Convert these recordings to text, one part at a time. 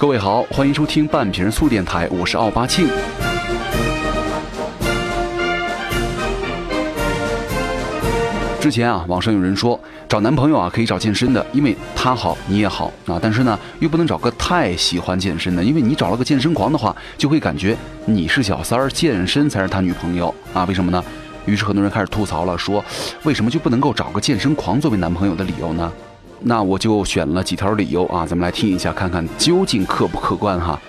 各位好，欢迎收听半瓶醋电台，我是奥巴庆。之前啊，网上有人说找男朋友啊可以找健身的，因为他好你也好啊。但是呢，又不能找个太喜欢健身的，因为你找了个健身狂的话，就会感觉你是小三儿，健身才是他女朋友啊？为什么呢？于是很多人开始吐槽了，说为什么就不能够找个健身狂作为男朋友的理由呢？那我就选了几条理由啊，咱们来听一下，看看究竟客不客观哈。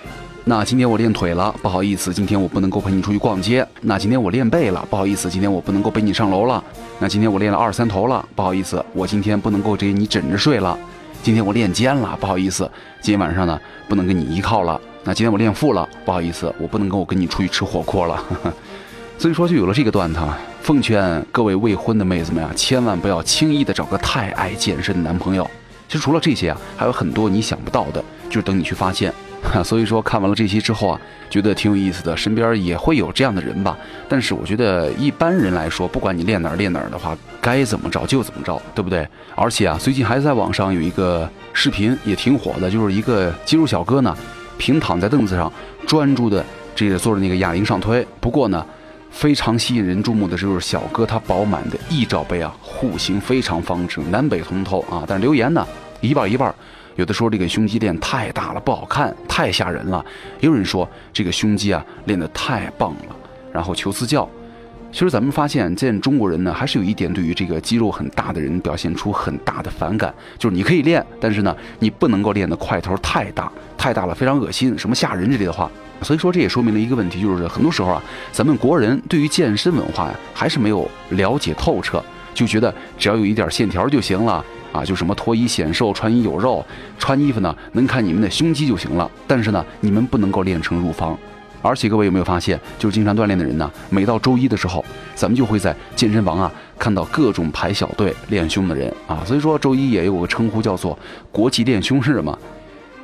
那今天我练腿了，不好意思，今天我不能够陪你出去逛街。那今天我练背了，不好意思，今天我不能够背你上楼了。那今天我练了二三头了，不好意思，我今天不能够给你枕着睡了。今天我练肩了，不好意思，今天晚上呢不能跟你依靠了。那今天我练腹了，不好意思，我不能够我跟你出去吃火锅了。所以说就有了这个段子。奉劝各位未婚的妹子们啊，千万不要轻易的找个太爱健身的男朋友。其实除了这些啊，还有很多你想不到的，就是等你去发现。所以说看完了这些之后啊，觉得挺有意思的，身边也会有这样的人吧。但是我觉得一般人来说，不管你练哪儿练哪儿的话，该怎么着就怎么着，对不对？而且啊，最近还在网上有一个视频也挺火的，就是一个肌肉小哥呢，平躺在凳子上，专注的这个做着那个哑铃上推。不过呢，非常吸引人注目的就是小哥他饱满的翼罩杯啊，户型非常方正，南北通透啊。但是留言呢，一半一半。有的说这个胸肌练太大了不好看，太吓人了；也有人说这个胸肌啊练得太棒了，然后求私教。其实咱们发现，见中国人呢，还是有一点对于这个肌肉很大的人表现出很大的反感，就是你可以练，但是呢，你不能够练的块头太大，太大了非常恶心，什么吓人之类的话。所以说这也说明了一个问题，就是很多时候啊，咱们国人对于健身文化呀，还是没有了解透彻，就觉得只要有一点线条就行了。啊，就什么脱衣显瘦，穿衣有肉，穿衣服呢能看你们的胸肌就行了。但是呢，你们不能够练成乳房。而且各位有没有发现，就是经常锻炼的人呢，每到周一的时候，咱们就会在健身房啊看到各种排小队练胸的人啊。所以说周一也有个称呼叫做国际练胸日嘛。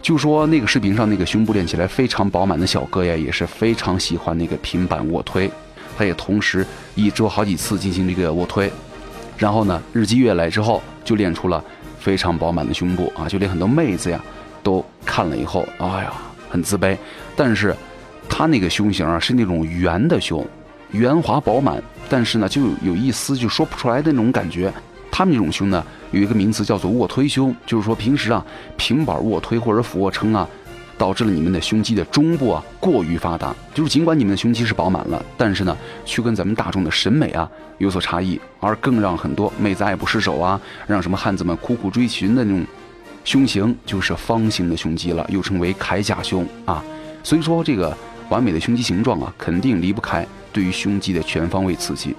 就说那个视频上那个胸部练起来非常饱满的小哥呀，也是非常喜欢那个平板卧推，他也同时一周好几次进行这个卧推。然后呢，日积月累之后，就练出了非常饱满的胸部啊！就连很多妹子呀，都看了以后，哎呀，很自卑。但是，他那个胸型啊，是那种圆的胸，圆滑饱满，但是呢，就有一丝就说不出来的那种感觉。他们这种胸呢，有一个名词叫做卧推胸，就是说平时啊，平板卧推或者俯卧撑啊。导致了你们的胸肌的中部啊过于发达，就是尽管你们的胸肌是饱满了，但是呢，却跟咱们大众的审美啊有所差异，而更让很多妹子爱不释手啊，让什么汉子们苦苦追寻的那种胸型就是方形的胸肌了，又称为铠甲胸啊。所以说，这个完美的胸肌形状啊，肯定离不开对于胸肌的全方位刺激。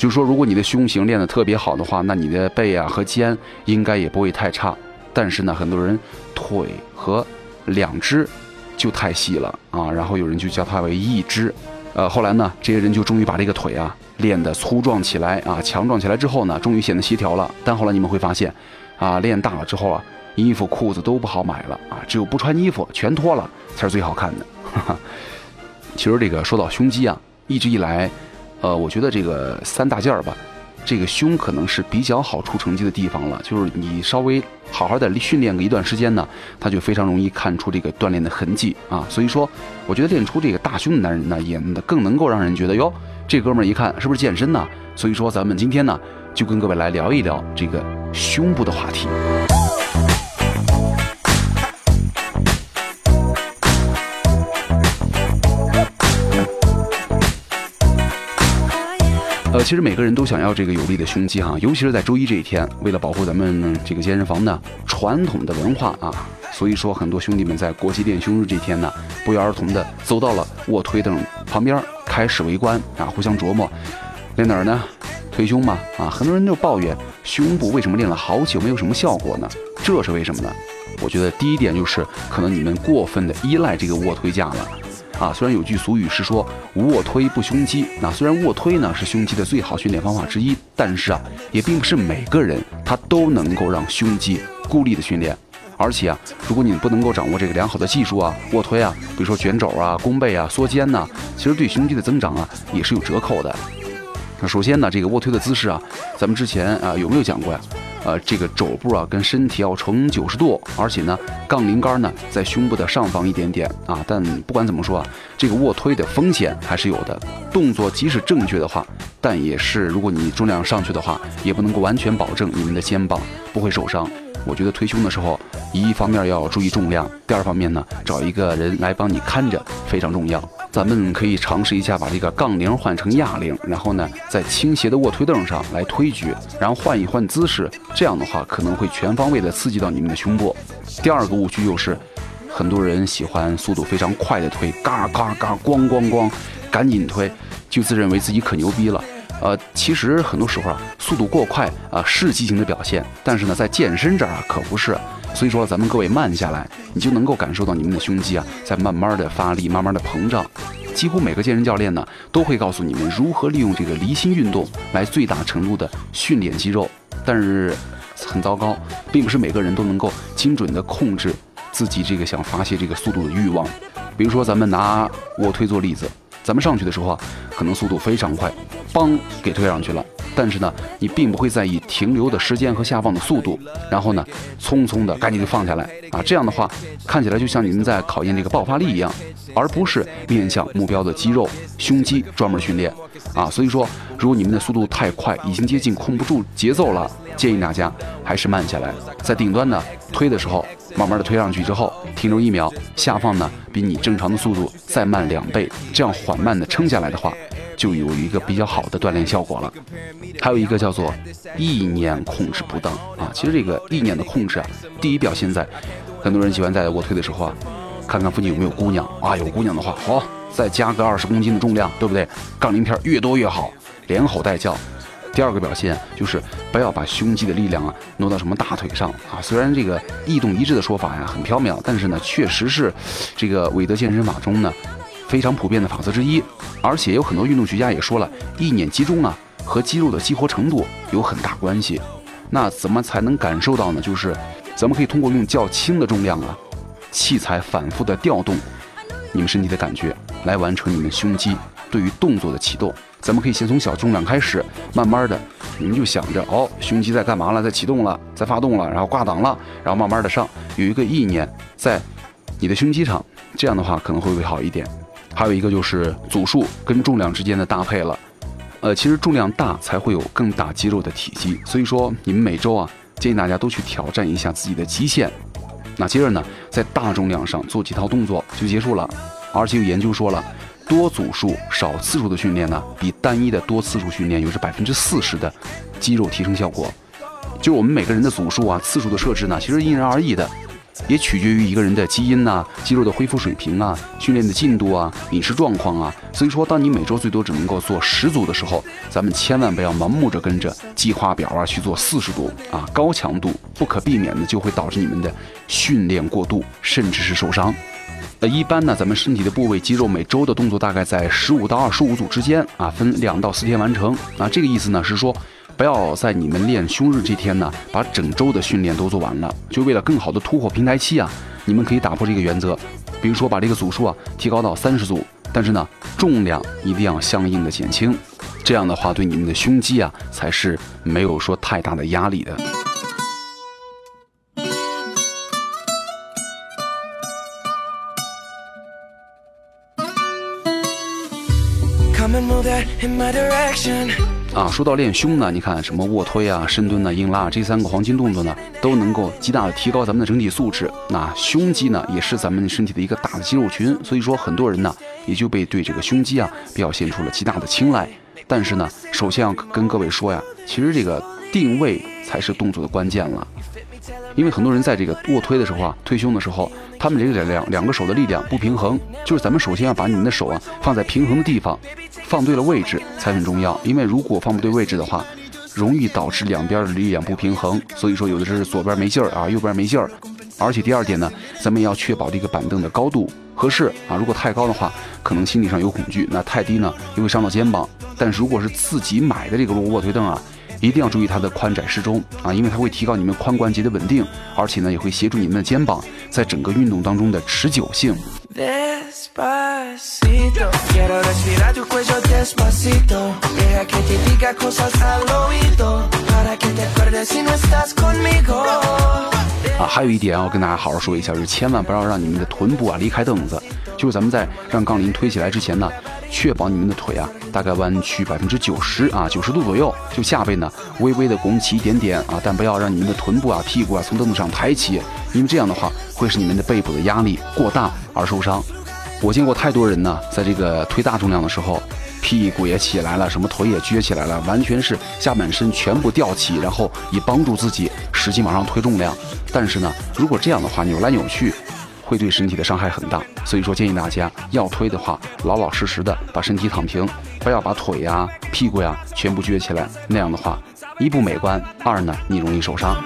就是说，如果你的胸型练得特别好的话，那你的背啊和肩应该也不会太差。但是呢，很多人腿和两只就太细了啊，然后有人就叫它为一只，呃，后来呢，这些人就终于把这个腿啊练得粗壮起来啊，强壮起来之后呢，终于显得协调了。但后来你们会发现，啊，练大了之后啊，衣服裤子都不好买了啊，只有不穿衣服全脱了才是最好看的。其实这个说到胸肌啊，一直以来，呃，我觉得这个三大件儿吧。这个胸可能是比较好出成绩的地方了，就是你稍微好好的训练个一段时间呢，他就非常容易看出这个锻炼的痕迹啊。所以说，我觉得练出这个大胸的男人呢，也更能够让人觉得哟，这哥们儿一看是不是健身呢？所以说，咱们今天呢，就跟各位来聊一聊这个胸部的话题。呃，其实每个人都想要这个有力的胸肌哈，尤其是在周一这一天，为了保护咱们这个健身房的传统的文化啊，所以说很多兄弟们在国际练胸日这天呢，不约而同的走到了卧推凳旁边，开始围观啊，互相琢磨练哪儿呢？推胸嘛啊，很多人就抱怨胸部为什么练了好久没有什么效果呢？这是为什么呢？我觉得第一点就是可能你们过分的依赖这个卧推架了。啊，虽然有句俗语是说无卧推不胸肌，那虽然卧推呢是胸肌的最好训练方法之一，但是啊，也并不是每个人他都能够让胸肌孤立的训练。而且啊，如果你不能够掌握这个良好的技术啊，卧推啊，比如说卷肘啊、弓背啊、缩肩呐，其实对胸肌的增长啊也是有折扣的。那首先呢，这个卧推的姿势啊，咱们之前啊有没有讲过呀？呃，这个肘部啊跟身体要呈九十度，而且呢，杠铃杆呢在胸部的上方一点点啊。但不管怎么说啊，这个卧推的风险还是有的。动作即使正确的话，但也是如果你重量上去的话，也不能够完全保证你们的肩膀不会受伤。我觉得推胸的时候，一方面要注意重量，第二方面呢，找一个人来帮你看着非常重要。咱们可以尝试一下把这个杠铃换成哑铃，然后呢，在倾斜的卧推凳上来推举，然后换一换姿势，这样的话可能会全方位的刺激到你们的胸部。第二个误区就是，很多人喜欢速度非常快的推，嘎嘎嘎，咣咣咣，赶紧推，就自认为自己可牛逼了。呃，其实很多时候啊，速度过快啊是激情的表现，但是呢，在健身这儿啊可不是。所以说，咱们各位慢下来，你就能够感受到你们的胸肌啊在慢慢的发力，慢慢的膨胀。几乎每个健身教练呢都会告诉你们如何利用这个离心运动来最大程度的训练肌肉。但是很糟糕，并不是每个人都能够精准的控制自己这个想发泄这个速度的欲望。比如说，咱们拿卧推做例子，咱们上去的时候啊，可能速度非常快，邦给推上去了。但是呢，你并不会在意停留的时间和下放的速度，然后呢，匆匆的赶紧就放下来啊，这样的话看起来就像你们在考验这个爆发力一样，而不是面向目标的肌肉胸肌专门训练啊。所以说，如果你们的速度太快，已经接近控不住节奏了，建议大家还是慢下来，在顶端呢推的时候，慢慢的推上去之后停留一秒，下放呢比你正常的速度再慢两倍，这样缓慢的撑下来的话。就有一个比较好的锻炼效果了，还有一个叫做意念控制不当啊。其实这个意念的控制啊，第一表现在很多人喜欢在卧推的时候啊，看看附近有没有姑娘啊，有姑娘的话，好，再加个二十公斤的重量，对不对？杠铃片越多越好，连吼带叫。第二个表现就是不要把胸肌的力量啊挪到什么大腿上啊。虽然这个异动一致的说法呀很缥缈，但是呢，确实是这个韦德健身法中呢。非常普遍的法则之一，而且有很多运动学家也说了，意念集中啊和肌肉的激活程度有很大关系。那怎么才能感受到呢？就是咱们可以通过用较轻的重量啊，器材反复的调动你们身体的感觉，来完成你们胸肌对于动作的启动。咱们可以先从小重量开始，慢慢的，你们就想着哦，胸肌在干嘛了？在启动了，在发动了，然后挂档了，然后慢慢的上，有一个意念在你的胸肌上，这样的话可能会会好一点？还有一个就是组数跟重量之间的搭配了，呃，其实重量大才会有更大肌肉的体积，所以说你们每周啊，建议大家都去挑战一下自己的极限。那接着呢，在大重量上做几套动作就结束了。而且有研究说了，多组数少次数的训练呢，比单一的多次数训练有着百分之四十的肌肉提升效果。就是我们每个人的组数啊、次数的设置呢，其实因人而异的。也取决于一个人的基因呐、肌肉的恢复水平啊、训练的进度啊、饮食状况啊。所以说，当你每周最多只能够做十组的时候，咱们千万不要盲目着跟着计划表啊去做四十组啊，高强度不可避免的就会导致你们的训练过度，甚至是受伤。呃，一般呢，咱们身体的部位肌肉每周的动作大概在十五到二十五组之间啊，分两到四天完成啊。这个意思呢是说。不要在你们练胸日这天呢，把整周的训练都做完了。就为了更好的突破平台期啊，你们可以打破这个原则，比如说把这个组数啊提高到三十组，但是呢，重量一定要相应的减轻。这样的话，对你们的胸肌啊才是没有说太大的压力的。啊，说到练胸呢，你看什么卧推啊、深蹲啊、硬拉这三个黄金动作呢，都能够极大的提高咱们的整体素质。那胸肌呢，也是咱们身体的一个大的肌肉群，所以说很多人呢，也就被对这个胸肌啊表现出了极大的青睐。但是呢，首先要跟各位说呀，其实这个定位才是动作的关键了。因为很多人在这个卧推的时候啊，推胸的时候，他们这个两两个手的力量不平衡，就是咱们首先要把你们的手啊放在平衡的地方。放对了位置才很重要，因为如果放不对位置的话，容易导致两边的力量不平衡。所以说，有的是左边没劲儿啊，右边没劲儿。而且第二点呢，咱们也要确保这个板凳的高度合适啊。如果太高的话，可能心理上有恐惧；那太低呢，又会伤到肩膀。但是如果是自己买的这个卧推凳啊，一定要注意它的宽窄适中啊，因为它会提高你们髋关节的稳定，而且呢，也会协助你们的肩膀在整个运动当中的持久性。啊，还有一点要跟大家好好说一下，就是千万不要让你们的臀部啊离开凳子。就是咱们在让杠铃推起来之前呢，确保你们的腿啊大概弯曲百分之九十啊，九十度左右。就下背呢微微的拱起一点点啊，但不要让你们的臀部啊、屁股啊从凳子上抬起，因为这样的话会使你们的背部的压力过大而受伤。我见过太多人呢，在这个推大重量的时候，屁股也起来了，什么腿也撅起来了，完全是下半身全部吊起，然后以帮助自己使劲往上推重量。但是呢，如果这样的话扭来扭去，会对身体的伤害很大。所以说，建议大家要推的话，老老实实的把身体躺平，不要把腿呀、屁股呀全部撅起来，那样的话，一不美观，二呢你容易受伤。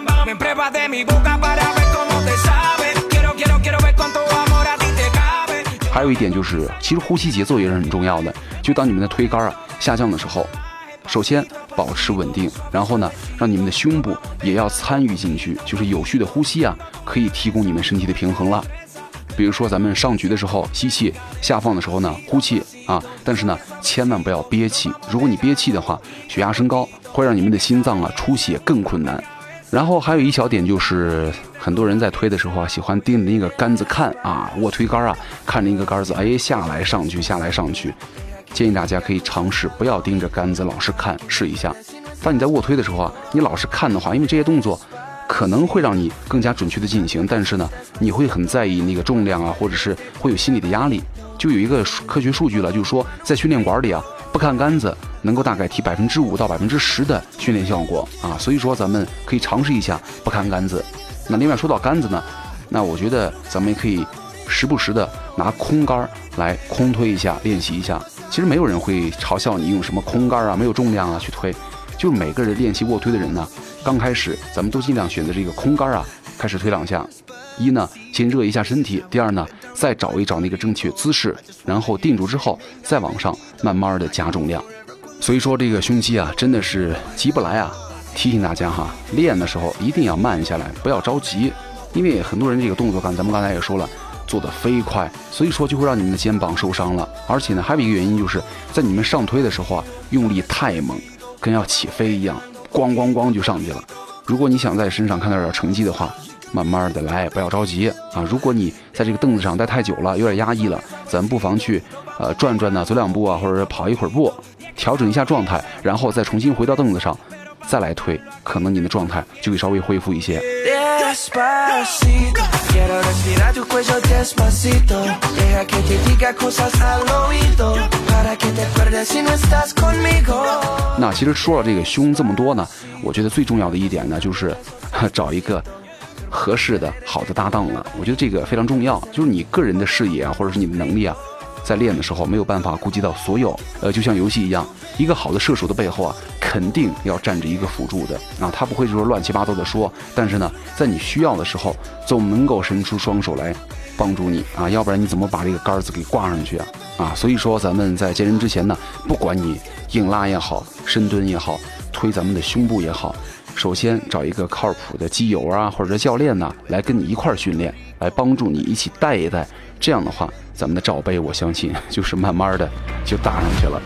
还有一点就是，其实呼吸节奏也是很重要的。就当你们的推杆啊下降的时候，首先保持稳定，然后呢，让你们的胸部也要参与进去，就是有序的呼吸啊，可以提供你们身体的平衡了。比如说咱们上举的时候吸气，下放的时候呢呼气啊，但是呢千万不要憋气。如果你憋气的话，血压升高，会让你们的心脏啊出血更困难。然后还有一小点就是，很多人在推的时候啊，喜欢盯着那个杆子看啊，卧推杆啊，看着一个杆子，哎，下来上去，下来上去。建议大家可以尝试不要盯着杆子老是看，试一下。当你在卧推的时候啊，你老是看的话，因为这些动作可能会让你更加准确的进行，但是呢，你会很在意那个重量啊，或者是会有心理的压力。就有一个科学数据了，就是说在训练馆里啊，不看杆子。能够大概提百分之五到百分之十的训练效果啊，所以说咱们可以尝试一下不看杆子。那另外说到杆子呢，那我觉得咱们也可以时不时的拿空杆来空推一下，练习一下。其实没有人会嘲笑你用什么空杆啊，没有重量啊去推。就每个人练习卧推的人呢，刚开始咱们都尽量选择这个空杆啊，开始推两下。一呢，先热一下身体；第二呢，再找一找那个正确姿势，然后定住之后，再往上慢慢的加重量。所以说这个胸肌啊，真的是急不来啊！提醒大家哈，练的时候一定要慢下来，不要着急，因为很多人这个动作感，咱们刚才也说了，做的飞快，所以说就会让你们的肩膀受伤了。而且呢，还有一个原因就是在你们上推的时候啊，用力太猛，跟要起飞一样，咣咣咣就上去了。如果你想在身上看到点成绩的话，慢慢的来，不要着急啊！如果你在这个凳子上待太久了，有点压抑了，咱不妨去呃转转呢，走两步啊，或者是跑一会儿步。调整一下状态，然后再重新回到凳子上，再来推，可能你的状态就会稍微恢复一些。那其实说了这个胸这么多呢，我觉得最重要的一点呢，就是 找一个合适的好的搭档了。我觉得这个非常重要，就是你个人的视野啊，或者是你的能力啊。在练的时候没有办法顾及到所有，呃，就像游戏一样，一个好的射手的背后啊，肯定要站着一个辅助的啊，他不会就是乱七八糟的说，但是呢，在你需要的时候，总能够伸出双手来帮助你啊，要不然你怎么把这个杆子给挂上去啊？啊，所以说咱们在健身之前呢，不管你硬拉也好，深蹲也好，推咱们的胸部也好，首先找一个靠谱的基友啊，或者教练呐，来跟你一块儿训练，来帮助你一起带一带，这样的话。咱们的罩杯，我相信 就是慢慢的就搭上去了。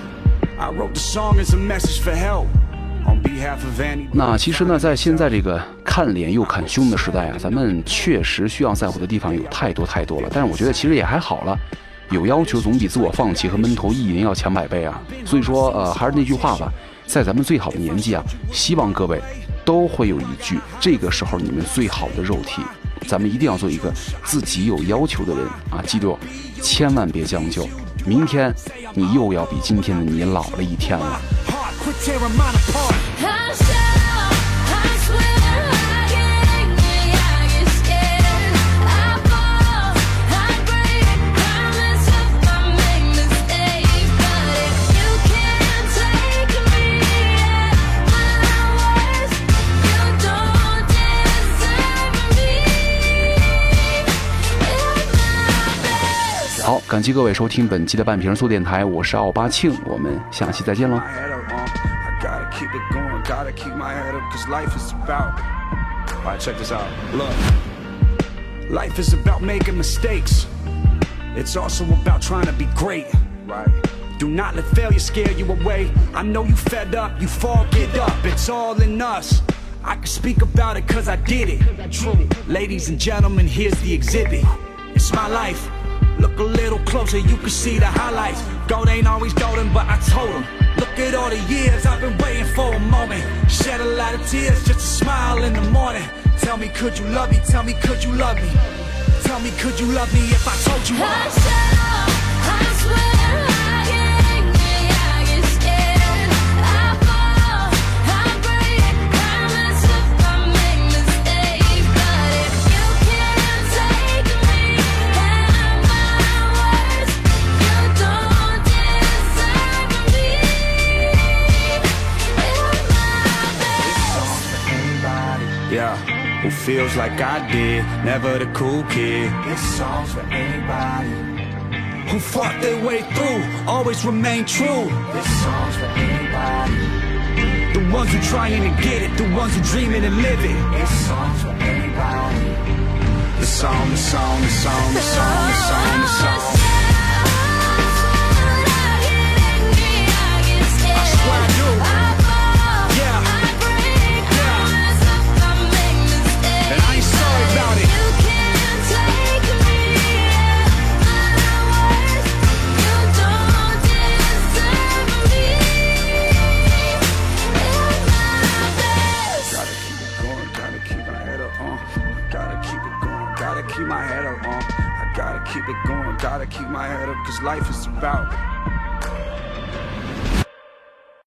那其实呢，在现在这个看脸又看胸的时代啊，咱们确实需要在乎的地方有太多太多了。但是我觉得其实也还好了，有要求总比自我放弃和闷头意淫要强百倍啊。所以说，呃，还是那句话吧，在咱们最好的年纪啊，希望各位都会有一句这个时候你们最好的肉体。咱们一定要做一个自己有要求的人啊！记住，千万别将就，明天你又要比今天的你老了一天了。感谢各位收听本期的半瓶醋电台，我是奥巴庆，我们下期再见喽。Life is about making mistakes. It's also about trying to be great. Right. Do not let failure scare you away. I know you fed up, you fall, get up. It's all in us. I can speak about it cause I did it. True. Ladies and gentlemen, here's the exhibit. It's my life. Look a little closer, you can see the highlights. Gold ain't always golden, but I told them. Look at all the years I've been waiting for a moment. Shed a lot of tears just a smile in the morning. Tell me, could you love me? Tell me, could you love me? Tell me, could you love me if I told you? I who feels like I did? Never the cool kid. This song's for anybody. Who fought their way through, always remain true. This song's for anybody. The ones who trying to get it, the ones who dreaming and living. This song's for anybody. The song, the song, the song, the song, the song, the song.